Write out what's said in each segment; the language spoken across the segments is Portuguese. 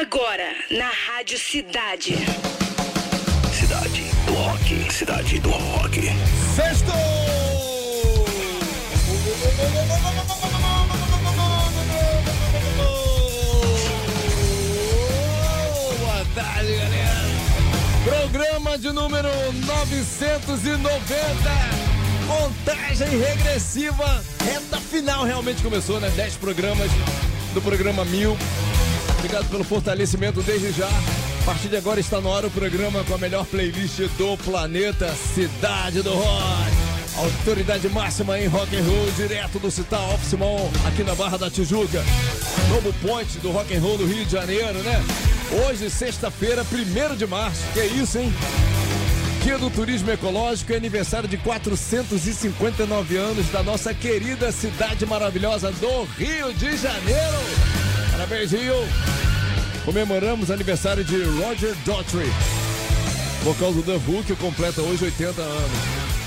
Agora, na Rádio Cidade. Cidade do Rock. Cidade do Rock. Sexto! Boa tarde, galera. Programa de número 990. Contagem regressiva. Reta final realmente começou, né? 10 programas do programa 1000. Obrigado pelo fortalecimento desde já. A partir de agora está no ar o programa com a melhor playlist do planeta, Cidade do Rock. Autoridade máxima em rock and roll, direto do Citar Office Mall, aqui na Barra da Tijuca. Novo ponte do rock and roll do Rio de Janeiro, né? Hoje, sexta-feira, 1 de março. Que isso, hein? Dia do Turismo Ecológico e aniversário de 459 anos da nossa querida cidade maravilhosa do Rio de Janeiro. Parabéns, Rio! Comemoramos aniversário de Roger Daughtry, vocal do The Who, que completa hoje 80 anos.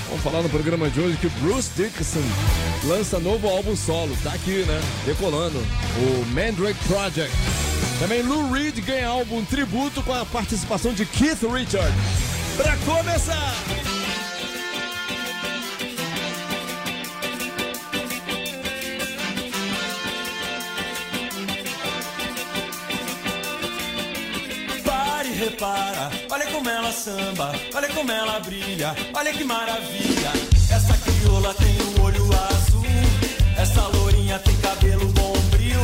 Vamos falar no programa de hoje que Bruce Dickinson lança novo álbum solo, tá aqui, né? Decolando, o Mandrake Project. Também Lou Reed ganha álbum tributo com a participação de Keith Richard. Pra começar! Repara, olha como ela samba, olha como ela brilha, olha que maravilha. Essa crioula tem o olho azul, essa lourinha tem cabelo bombril,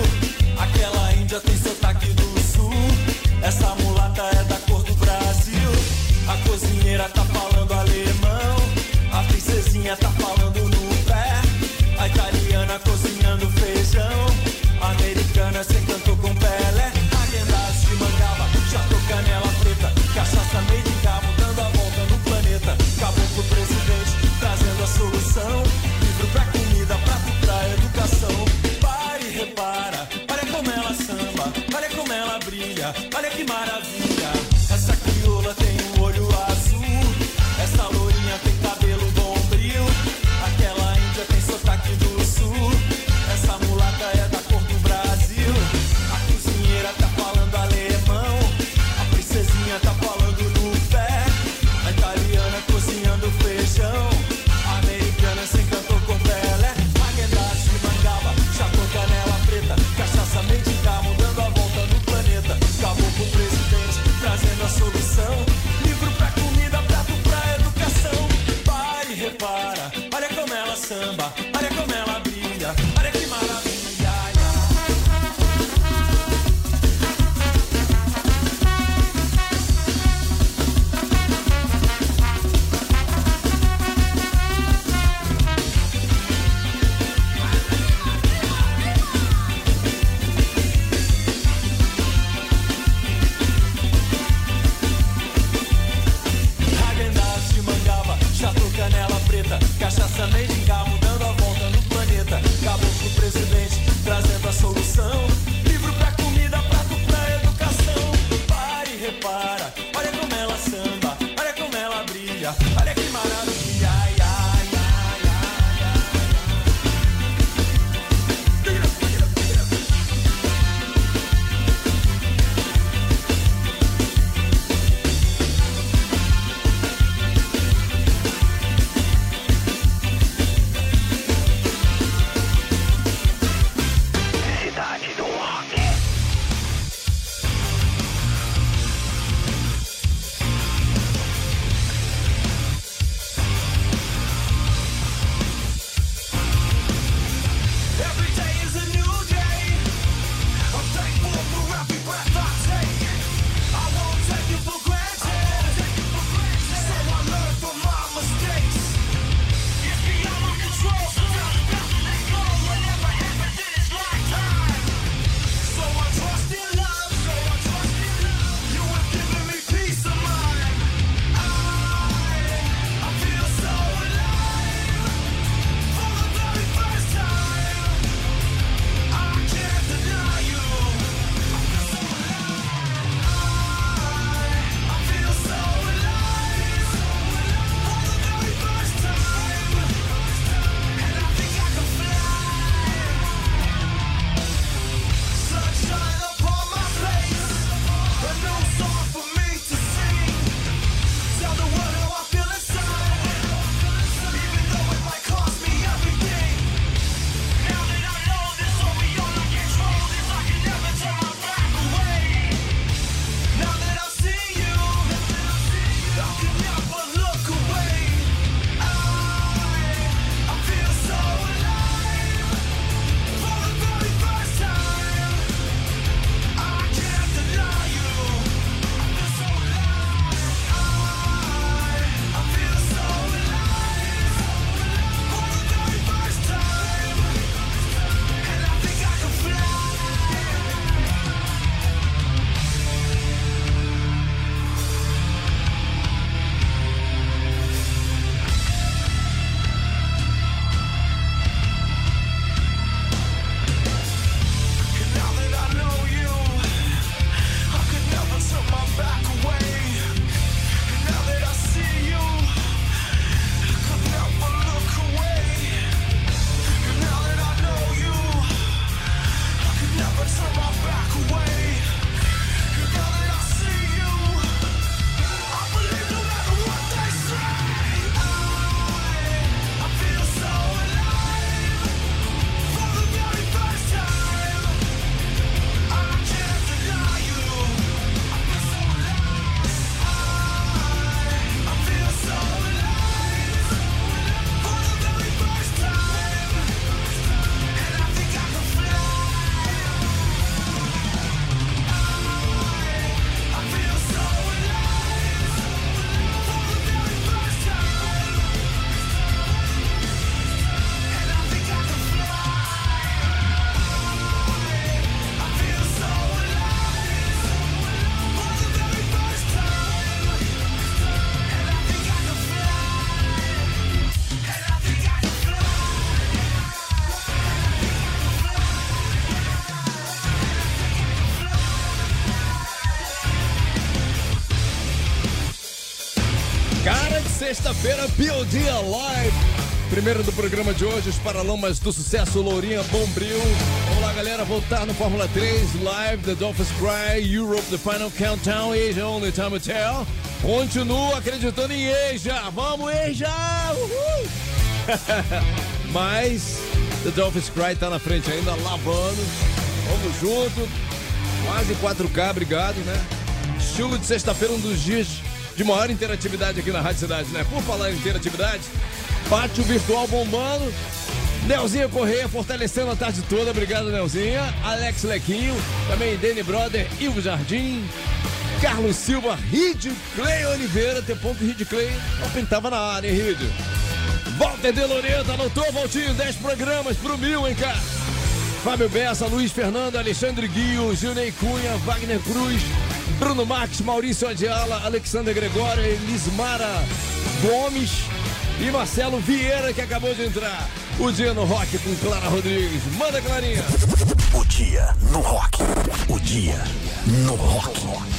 aquela índia tem sotaque do sul, essa sexta-feira, POD Live. Primeiro do programa de hoje, os Paralamas do Sucesso, Lourinha Bombril. Vamos lá, galera, voltar no Fórmula 3, Live, The Dolphins Cry, Europe, The Final Countdown, Asia Only Time to Tell. Continuo acreditando em Asia. Vamos, Asia! Uhul! Mas The Dolphins Cry tá na frente ainda, lavando. Vamos junto. Quase 4K, obrigado, né? Estilo de sexta-feira, um dos dias de maior interatividade aqui na Rádio Cidade, né? Por falar em interatividade, pátio virtual bombando. Nelzinha Correia fortalecendo a tarde toda, obrigado Nelzinha. Alex Lequinho, também Dani Brother, Ivo Jardim, Carlos Silva, Rid Clay Oliveira, tem ponto Rid Clay, não pintava na área, hein, Rid? Walter de Loreto, anotou, Valtinho, 10 programas pro mil, hein, cara? Fábio Bessa, Luiz Fernando, Alexandre Guio, Gilney Cunha, Wagner Cruz, Bruno Marques, Maurício Adiala, Alexandre Gregório, Elismara Gomes e Marcelo Vieira, que acabou de entrar. O dia no rock com Clara Rodrigues. Manda, Clarinha. O dia no rock. O dia no rock.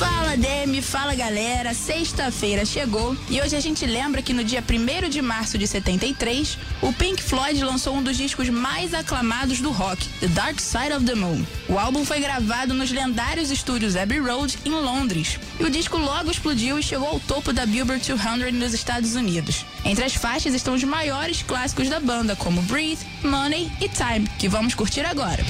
Fala Demi, fala galera, sexta-feira chegou e hoje a gente lembra que no dia 1 de março de 73, o Pink Floyd lançou um dos discos mais aclamados do rock, The Dark Side of the Moon. O álbum foi gravado nos lendários estúdios Abbey Road, em Londres, e o disco logo explodiu e chegou ao topo da Billboard 200 nos Estados Unidos. Entre as faixas estão os maiores clássicos da banda, como Breathe, Money e Time, que vamos curtir agora.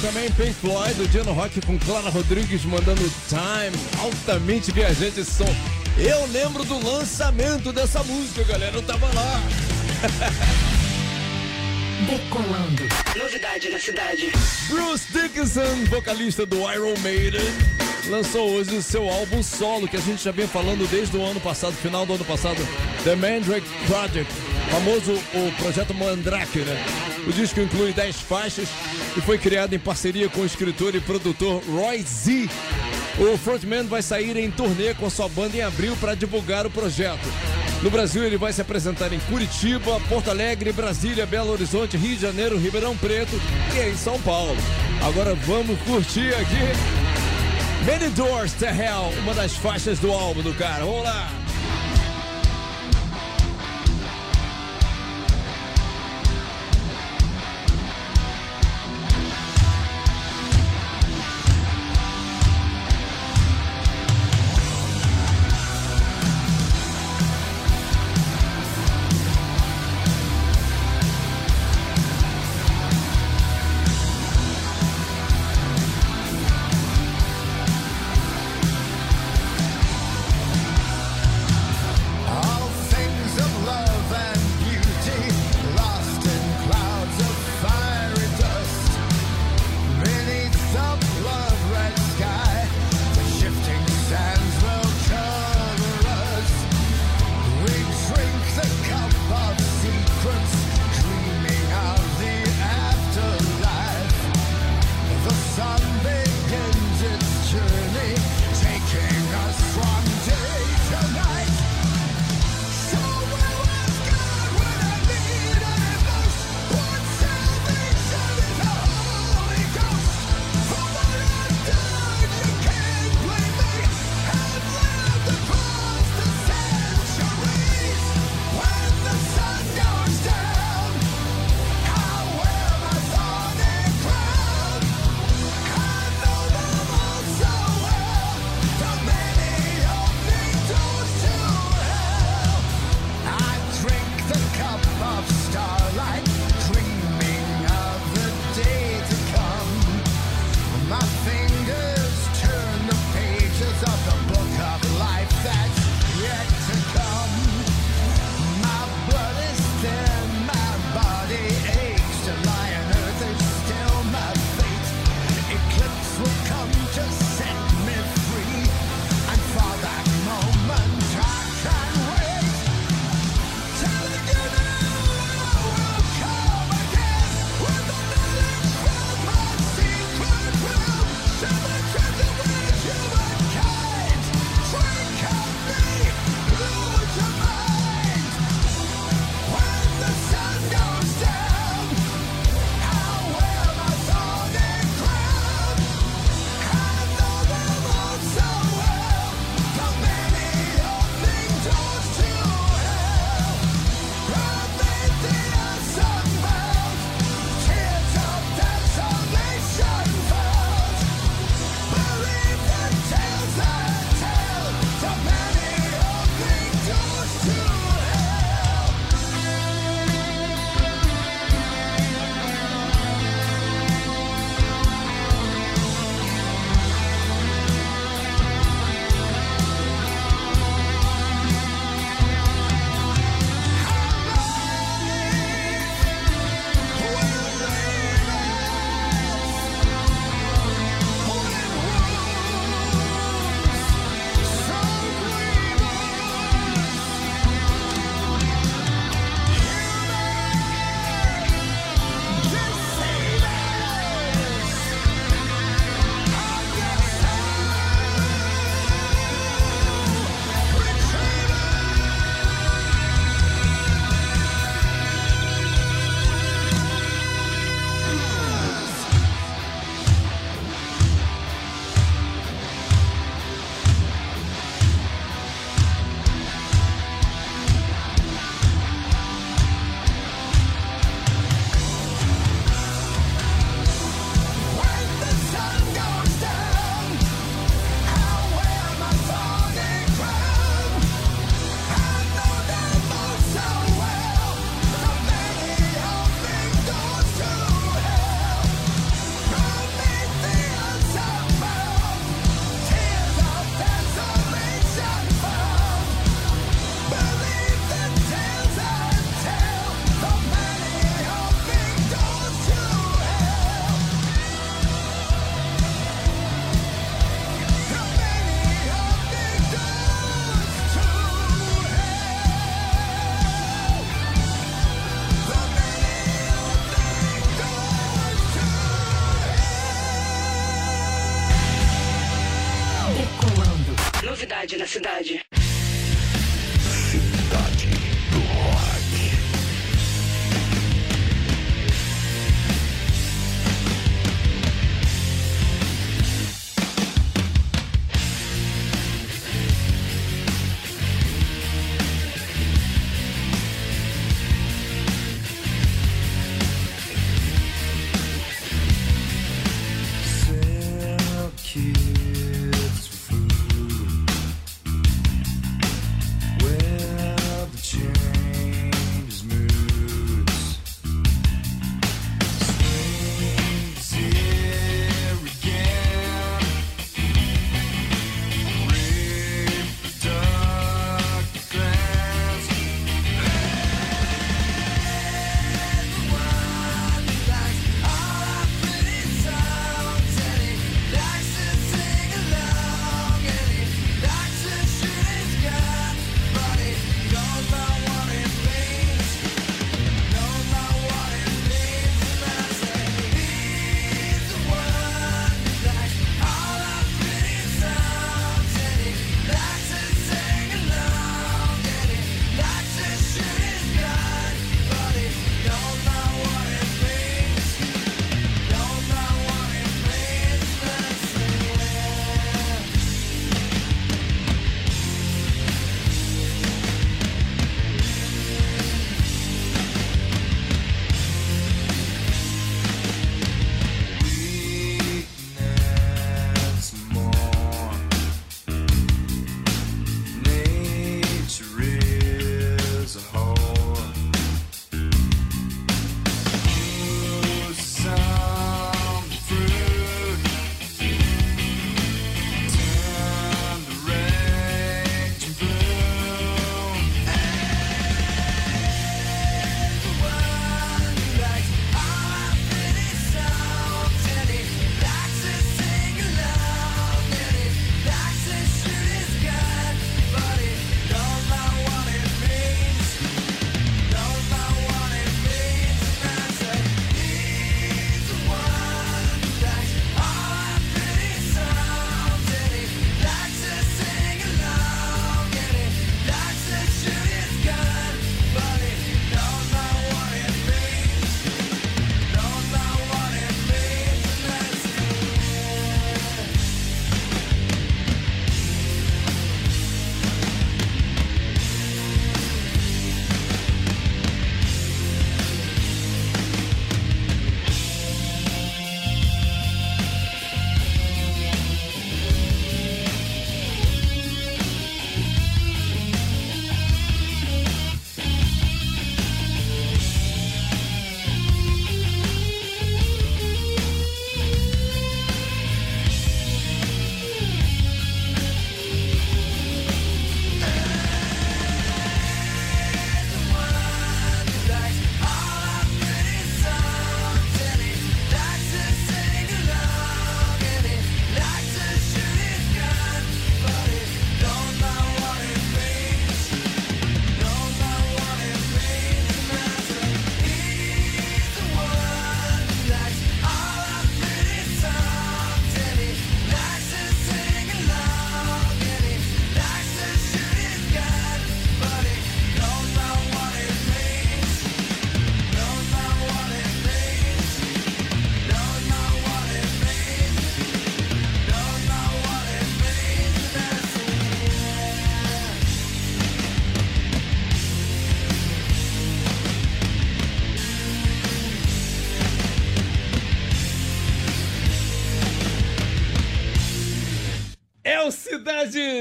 Também Pink Floyd, o dia no rock com Clara Rodrigues mandando Time, altamente viajante esse som. Eu lembro do lançamento dessa música, galera, eu tava lá. Decolando. Novidade na cidade. Bruce Dickinson, vocalista do Iron Maiden, lançou hoje o seu álbum solo, que a gente já vem falando desde o ano passado, final do ano passado, The Mandrake Project, famoso o projeto Mandrake, né? O disco inclui 10 faixas e foi criado em parceria com o escritor e produtor Roy Z. O frontman vai sair em turnê com sua banda em abril para divulgar o projeto. No Brasil, ele vai se apresentar em Curitiba, Porto Alegre, Brasília, Belo Horizonte, Rio de Janeiro, Ribeirão Preto e em São Paulo. Agora vamos curtir aqui. Many Doors to Hell, uma das faixas do álbum do cara. Vamos lá.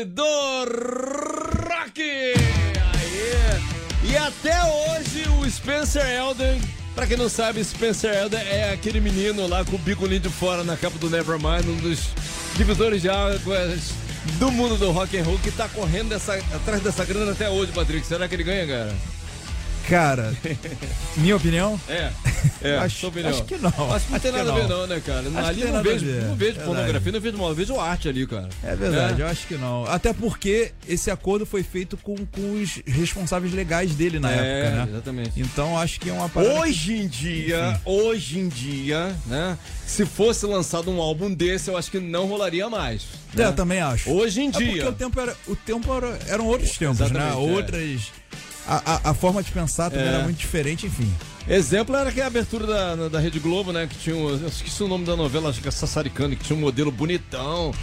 Do rock! Aê! E até hoje o Spencer Elden, pra quem não sabe, Spencer Elden é aquele menino lá com o bigolinho de fora na capa do Nevermind, um dos divisores de águas do mundo do rock and roll que tá correndo dessa- atrás dessa grana até hoje, Patrick. Será que ele ganha, cara? Cara, minha opinião? É, é, Acho- acho que não. Acho que não tem nada a ver não. né, cara? Acho ali não vejo, ver. não vejo pornografia, não vejo mal, vejo arte ali, cara. É verdade, É. eu acho que não. Até porque esse acordo foi feito com, com os responsáveis legais dele na É, época, né? exatamente. Então acho que é uma parada. Hoje em dia, hoje em dia, né? Se fosse lançado um álbum desse, eu acho que não rolaria mais. É, né? eu também acho. Hoje em É porque dia. o tempo, era, o tempo era, eram outros tempos, né? Exatamente, é. Outras. A, a, a forma de pensar também É. era muito diferente, enfim. Exemplo era que a abertura da, da Rede Globo, né? Que tinha um. Eu esqueci o nome da novela, acho que é Sassaricano, que tinha um modelo bonitão.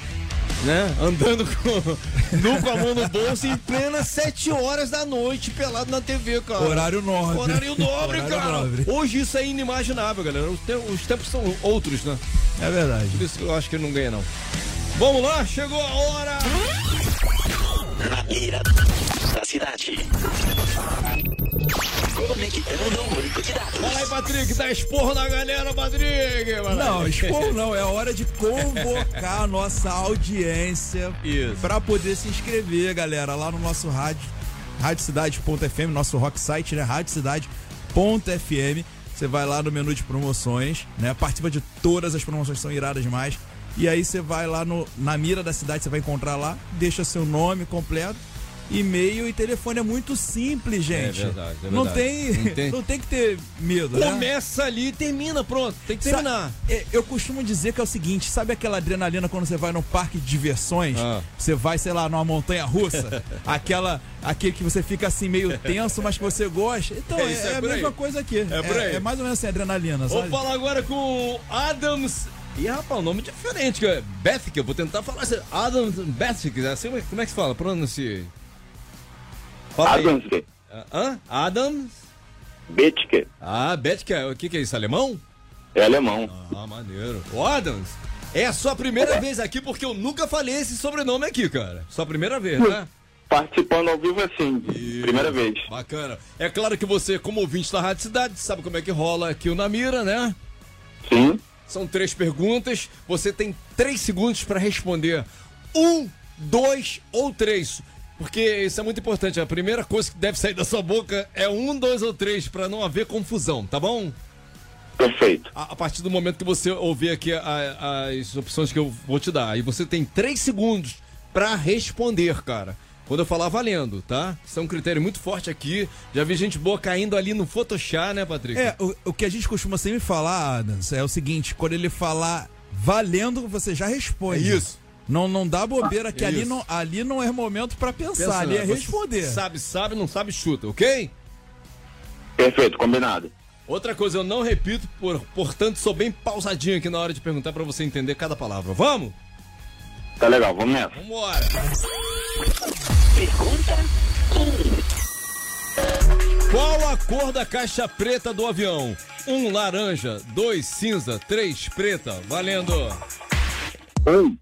Né? Andando com, nu com a mão no bolso em plena 7 horas da noite, pelado na TV, cara. Horário nobre. Horário nobre, Horário cara. nobre. Hoje isso é inimaginável, galera. Os, te- os tempos são outros, né? É verdade. Por isso que eu acho que ele não ganha, não. Vamos lá, chegou a hora! Na mira da cidade. Conectando o banco de dados. Fala aí, Patrick, dá esporro na galera, Patrick! Não, expor não, é hora de convocar a nossa audiência Isso. para poder se inscrever, galera, lá no nosso rádio, radiocidade.fm, nosso rock site, né, radiocidade.fm. Você vai lá no menu de promoções, né, participa de todas as promoções, são iradas demais. E aí você vai lá no, na mira da cidade, você vai encontrar lá, deixa seu nome completo, e-mail e telefone. É muito simples, gente. verdade, é Não, verdade. tem, Não tem- não tem que ter medo, né? Começa ali e termina, pronto. Tem que terminar. é, Eu costumo dizer que é o seguinte, sabe aquela adrenalina quando você vai num parque de diversões? Ah. Você vai, sei lá, numa montanha russa, aquela aquele que você fica assim meio tenso, mas que você gosta. Então, É é, é é a mesma coisa aqui. É por aí. É, mais ou menos assim, adrenalina, Vou sabe? falar agora com o Adams. Ih, rapaz, um nome diferente, que é Bethke. Eu vou tentar falar assim. Adams Bethke. Assim, como é que se fala? Pronuncia. Fala aí. Adamske, Hã? Adams? Betke, Ah, Bethke. O que, que é isso? Alemão? é alemão. Ah, maneiro. Ô, Adams, é a sua primeira vez aqui porque eu nunca falei esse sobrenome aqui, cara. Sua primeira vez, né? Participando ao vivo assim, primeira vez. Bacana. É claro que você, como ouvinte da Rádio Cidade, sabe como é que rola aqui o Namira, né? Sim, São três perguntas. Você tem três segundos para responder. Um, dois ou três. Porque isso é muito importante. A primeira coisa que deve sair da sua boca é um, dois ou três, para não haver confusão, tá bom? perfeito. A, a partir do momento que você ouvir aqui a- as opções que eu vou te dar, aí você tem três segundos para responder, cara. Quando eu falar valendo, tá? Isso é um critério muito forte aqui. Já vi gente boa caindo ali no Photoshop, né, Patrick? É, o, o que a gente costuma sempre falar, Adams, é o seguinte, quando ele falar valendo, você já responde. É isso. Não, não dá bobeira, que É ali não, ali não é momento pra pensar, Pensa, ali é responder. Sabe, sabe, não sabe, chuta, ok? Perfeito, combinado. Outra coisa, eu não repito, por, portanto, sou bem pausadinho aqui na hora de perguntar pra você entender cada palavra. Vamos? Tá legal, vamos nessa. Vambora! Pergunta Qual a cor da caixa preta do avião? Um, laranja. Dois, cinza. Três, preta. Valendo! Um,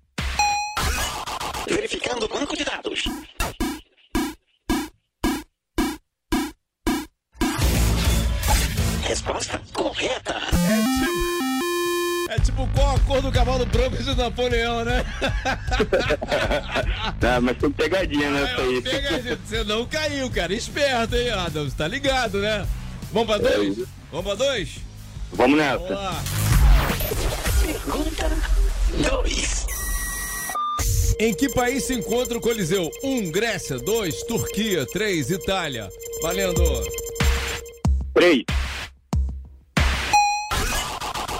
verificando o banco de dados. Resposta correta. É tipo qual a cor do cavalo branco de Napoleão, né? ah, mas tem pegadinha nessa aí. Pega, você não caiu, cara. Esperto, hein, Adams? Tá ligado, né? Vamos pra dois? Vamos pra dois? Vamos Vamos nessa. lá. Pergunta 2. Em que país se encontra o Coliseu? 1. Um, Grécia. 2. Turquia. 3. Itália. Valendo. Três,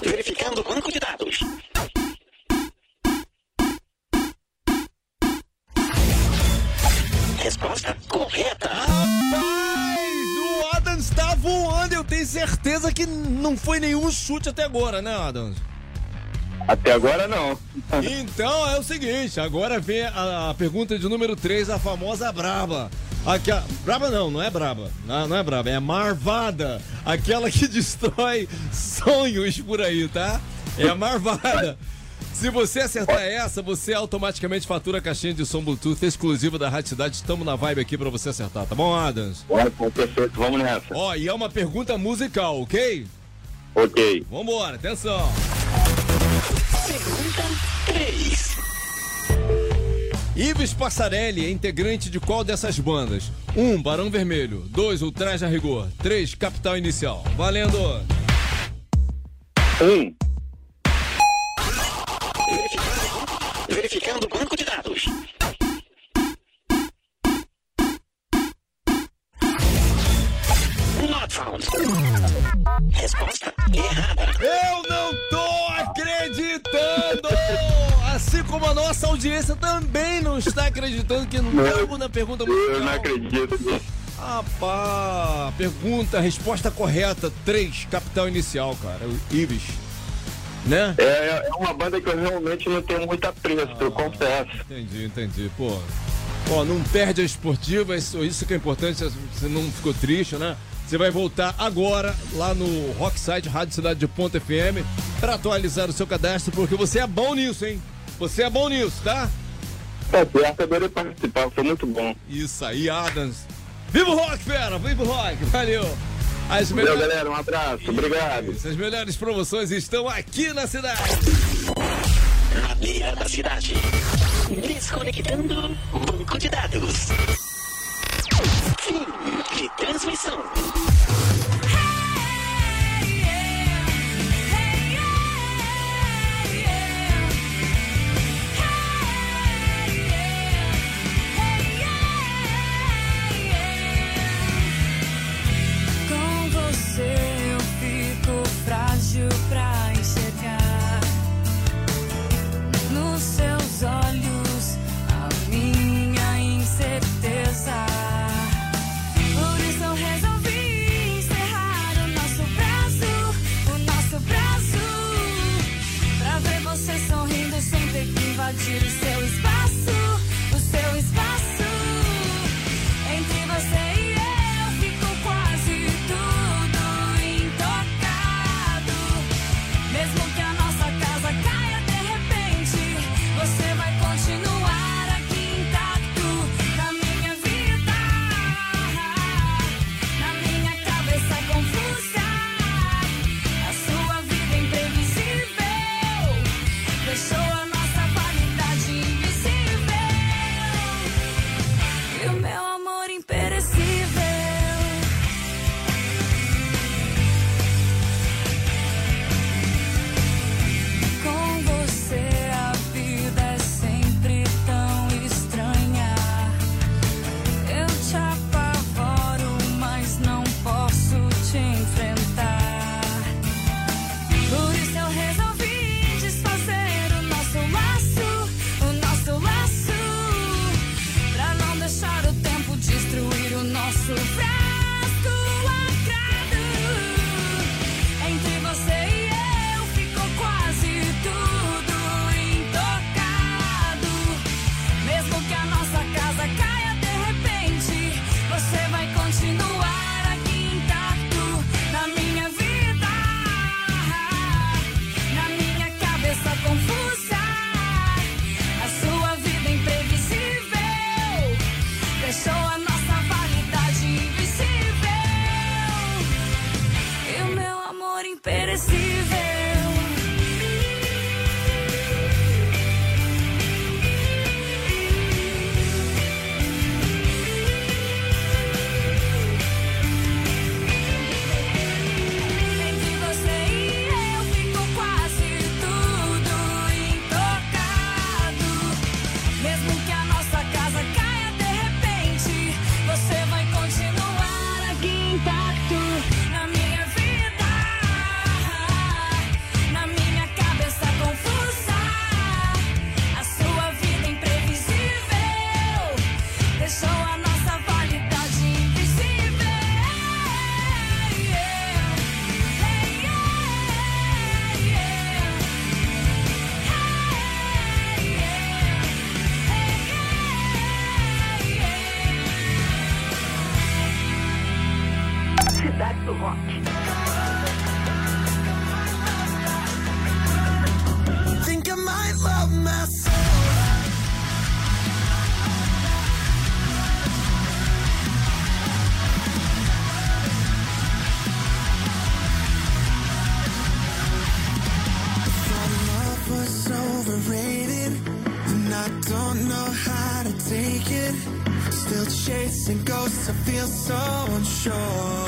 Verificando o banco de dados. Resposta correta. Rapaz, o Adams tá voando. Eu tenho certeza que não foi nenhum chute até agora, né, Adams? até agora não. Então é o seguinte, agora vem a, a pergunta de número 3, a famosa braba. Aqui, a- braba não, não é braba. Não, não é braba, é marvada. Aquela que destrói sonhos por aí, tá? É a marvada. Se você acertar essa, você automaticamente fatura a caixinha de som Bluetooth exclusiva da Rádio Cidade. Estamos na vibe aqui pra você acertar, tá bom, Adams? Ótimo, perfeito. Vamos nessa. Ó, e é uma pergunta musical, ok? Ok. Vambora, atenção. Pergunta 3. Ives Passarelli é integrante de qual dessas bandas? 1. Um, Barão Vermelho. 2. O Traje a Rigor. 3. Capital Inicial. Valendo! Um. Verificando, verificando o banco de dados. Not found. Resposta errada. Eu não tô acreditando! Assim como a nossa audiência também não está acreditando que não caiu na pergunta Eu não musical. acredito. Rapaz, pergunta, resposta correta, 3, capital inicial, cara, o Ives. Né? É, é uma banda que eu realmente não tenho muito apreço, eu confesso. Entendi, entendi, pô. Pô, não perde a esportiva, isso, isso que é importante, você não ficou triste, né? Você vai voltar agora lá no Rocksite Rádio Cidade de Ponta FM pra atualizar o seu cadastro, porque você é bom nisso, hein? Você é bom nisso, tá? Tá certo, adorei participar, foi muito bom. Isso aí, Adams. Viva o rock, fera! Viva o rock! Valeu! As Valeu, melhores, galera, um abraço, obrigado. as melhores promoções estão aqui na cidade. Na beira da cidade. Desconectando banco de dados. me soon. Do Rock. Think I might love myself. Overrated, and I don't know how to take it. Still chasing ghosts, I feel so unsure.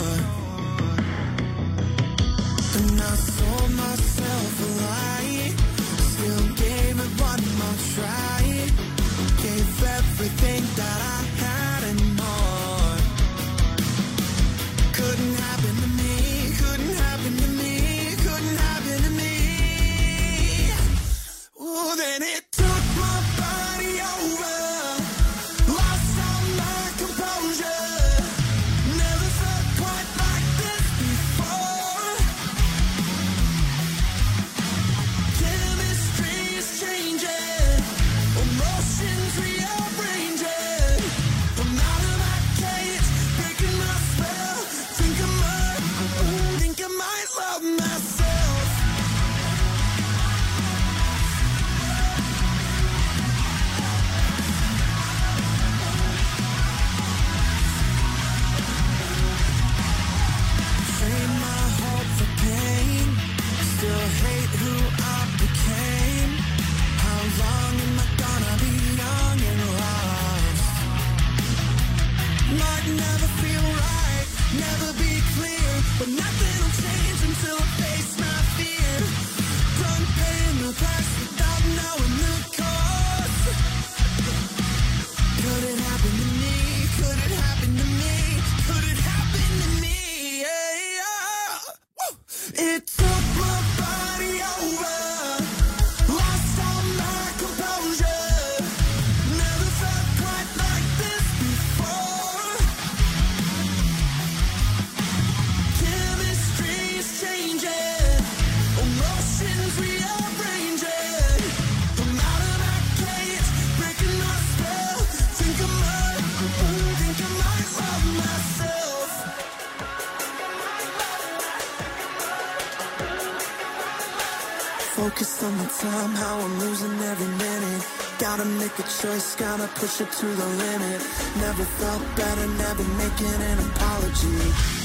Gotta push it to the limit. Never felt better, never making an apology.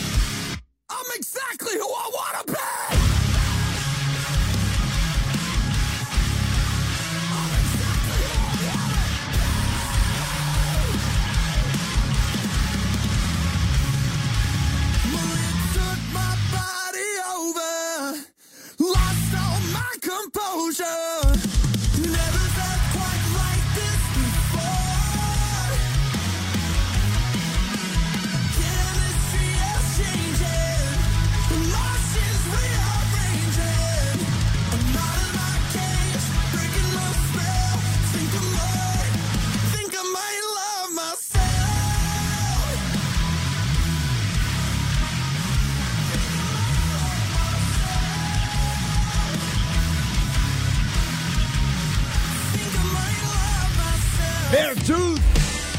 Beartooth,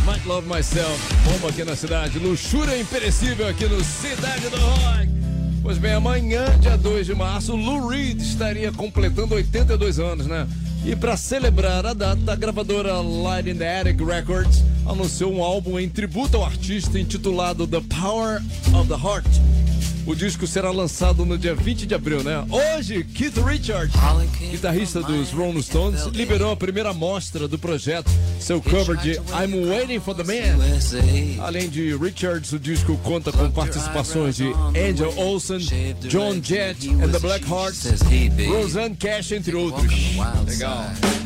Might Love Myself, bomba aqui na cidade, luxúria imperecível aqui no Cidade do Rock. Pois bem, amanhã, dia 2 de março, Lou Reed estaria completando 82 anos, né? E para celebrar a data, a gravadora Light in the Attic Records anunciou um álbum em tributo ao artista intitulado The Power of the Heart. O disco será lançado no dia 20 de abril, né? Hoje, Keith Richards, guitarrista dos Rolling Stones, liberou a primeira amostra do projeto, seu cover de I'm Waiting for the Man. Além de Richards, o disco conta com participações de Angel Olsen, John Jett and the Blackhearts, Roseanne Cash, entre outros. Legal.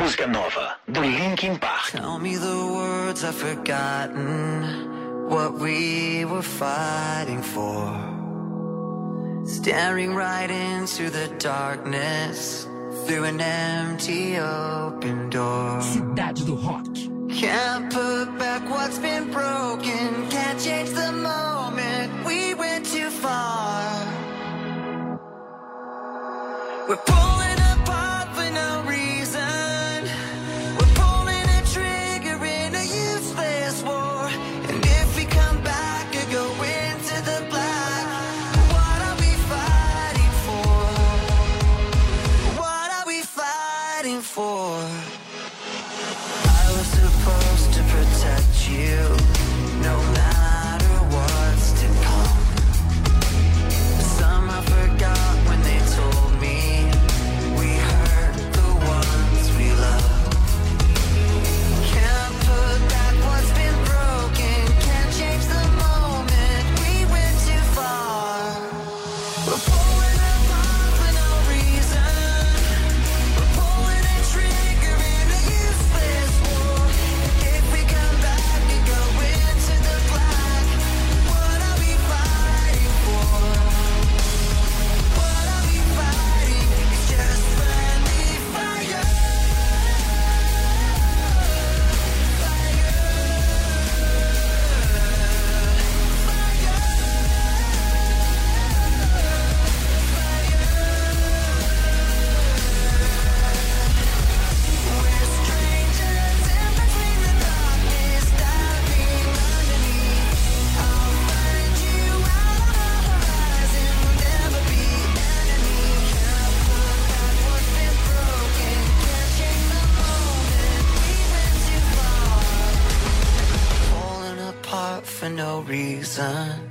Música nova do Linkin Park. Tell me the words I've forgotten, what we were fighting for. Staring right into the darkness, through an empty open door. Cidade do Rock. Can't put back what's been broken, can't change the moment. We went too far. We're 산.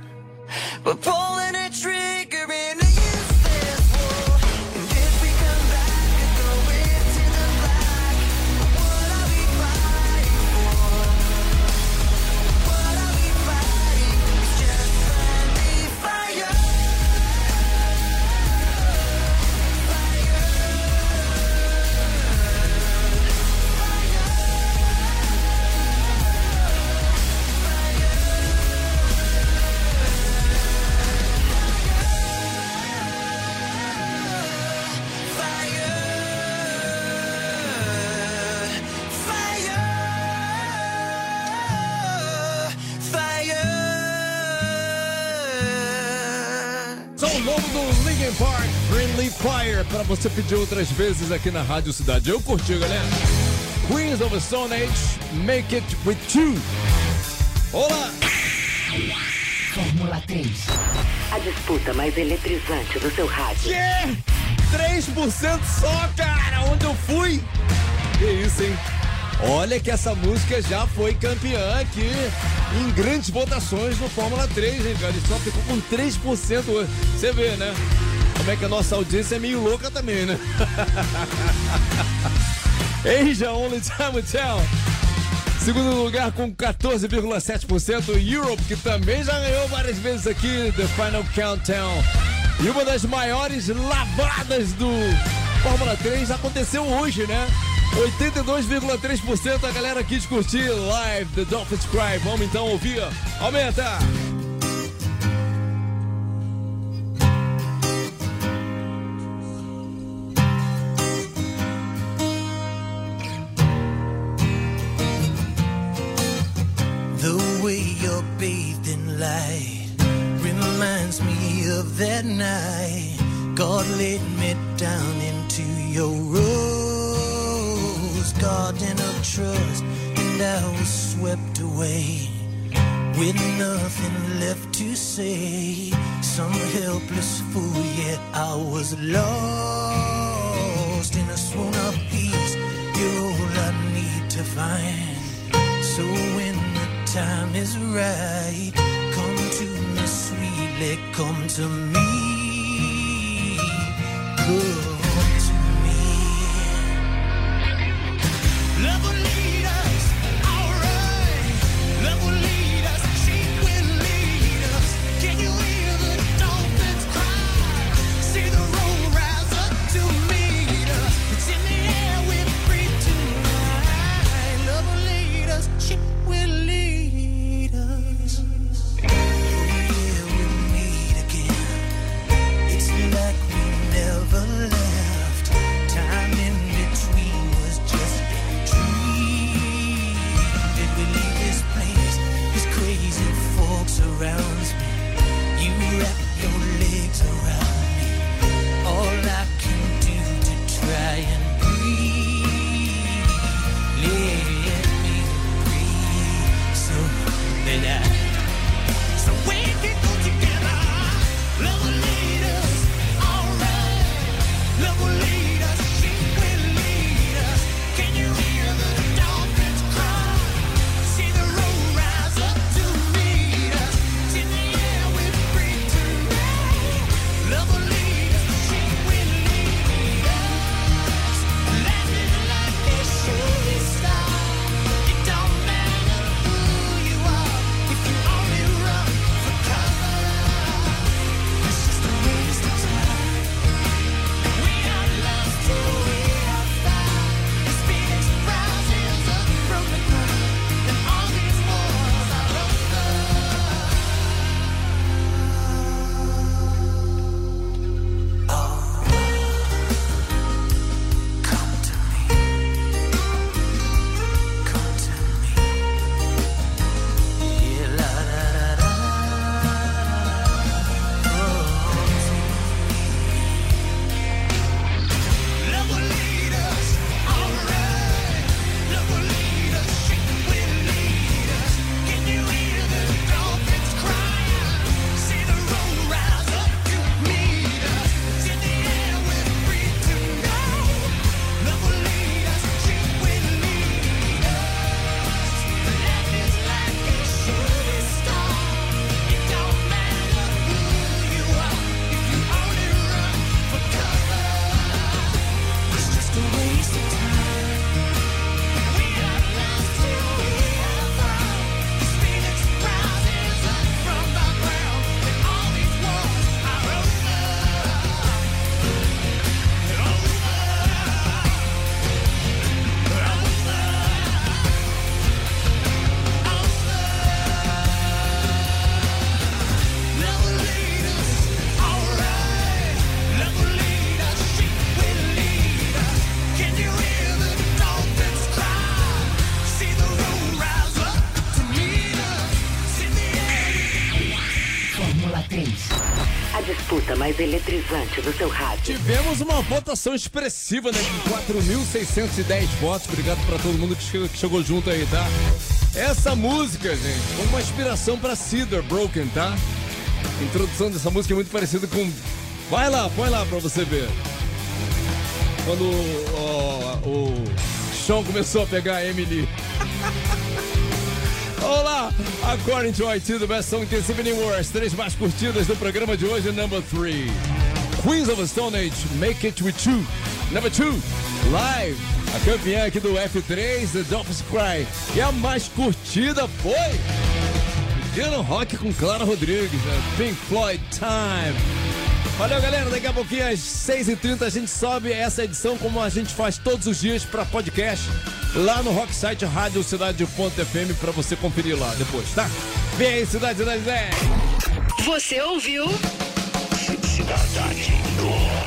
Você pedir outras vezes aqui na Rádio Cidade. Eu curti, galera. Queens of the Stone Age, Make It With You. Olá! Fórmula 3. A disputa mais eletrizante do seu rádio. Que? 3% só, cara! Onde eu fui? Que isso, hein? Olha que essa música já foi campeã aqui em grandes votações no Fórmula 3, hein, cara? E só ficou com 3% hoje. Você vê, né? Como é que a nossa audiência é meio louca também, né? Asia Only Time Will Tell. Segundo lugar com 14,7%, Europe, que também já ganhou várias vezes aqui, The Final Countdown. E uma das maiores lavadas do Fórmula 3 aconteceu hoje, né? 82,3% a galera quis curtir live The Dolphins Cry. Vamos então ouvir. Aumenta! Say. Some helpless fool, yet I was lost in a swoon of peace. You're all I need to find. So when the time is right, come to me sweetly, come to me. Do seu rádio. Tivemos uma votação expressiva, né? Com 4.610 votos. Obrigado pra todo mundo que chegou, que chegou junto aí, tá? Essa música, gente, foi uma inspiração pra Cedar Broken, tá? A introdução dessa música é muito parecida com. Vai lá, põe lá pra você ver. Quando ó, o Sean começou a pegar a Emily. Olá! According to IT, the best song Intensive Anymore. As três mais curtidas do programa de hoje, number three. Queens of the Stone Age, Make It With You. Number two, Live. A campeã aqui do F3, The Dolphins Cry. E a mais curtida foi... Dino Rock com Clara Rodrigues, né? Pink Floyd Time. Valeu, galera. Daqui a pouquinho, às 6h30, a gente sobe essa edição como a gente faz todos os dias para podcast lá no Rock Site Rádio Cidade Ponto FM para você conferir lá depois, tá? Vem aí, Cidade Cidade Zé. Você ouviu? Cidade do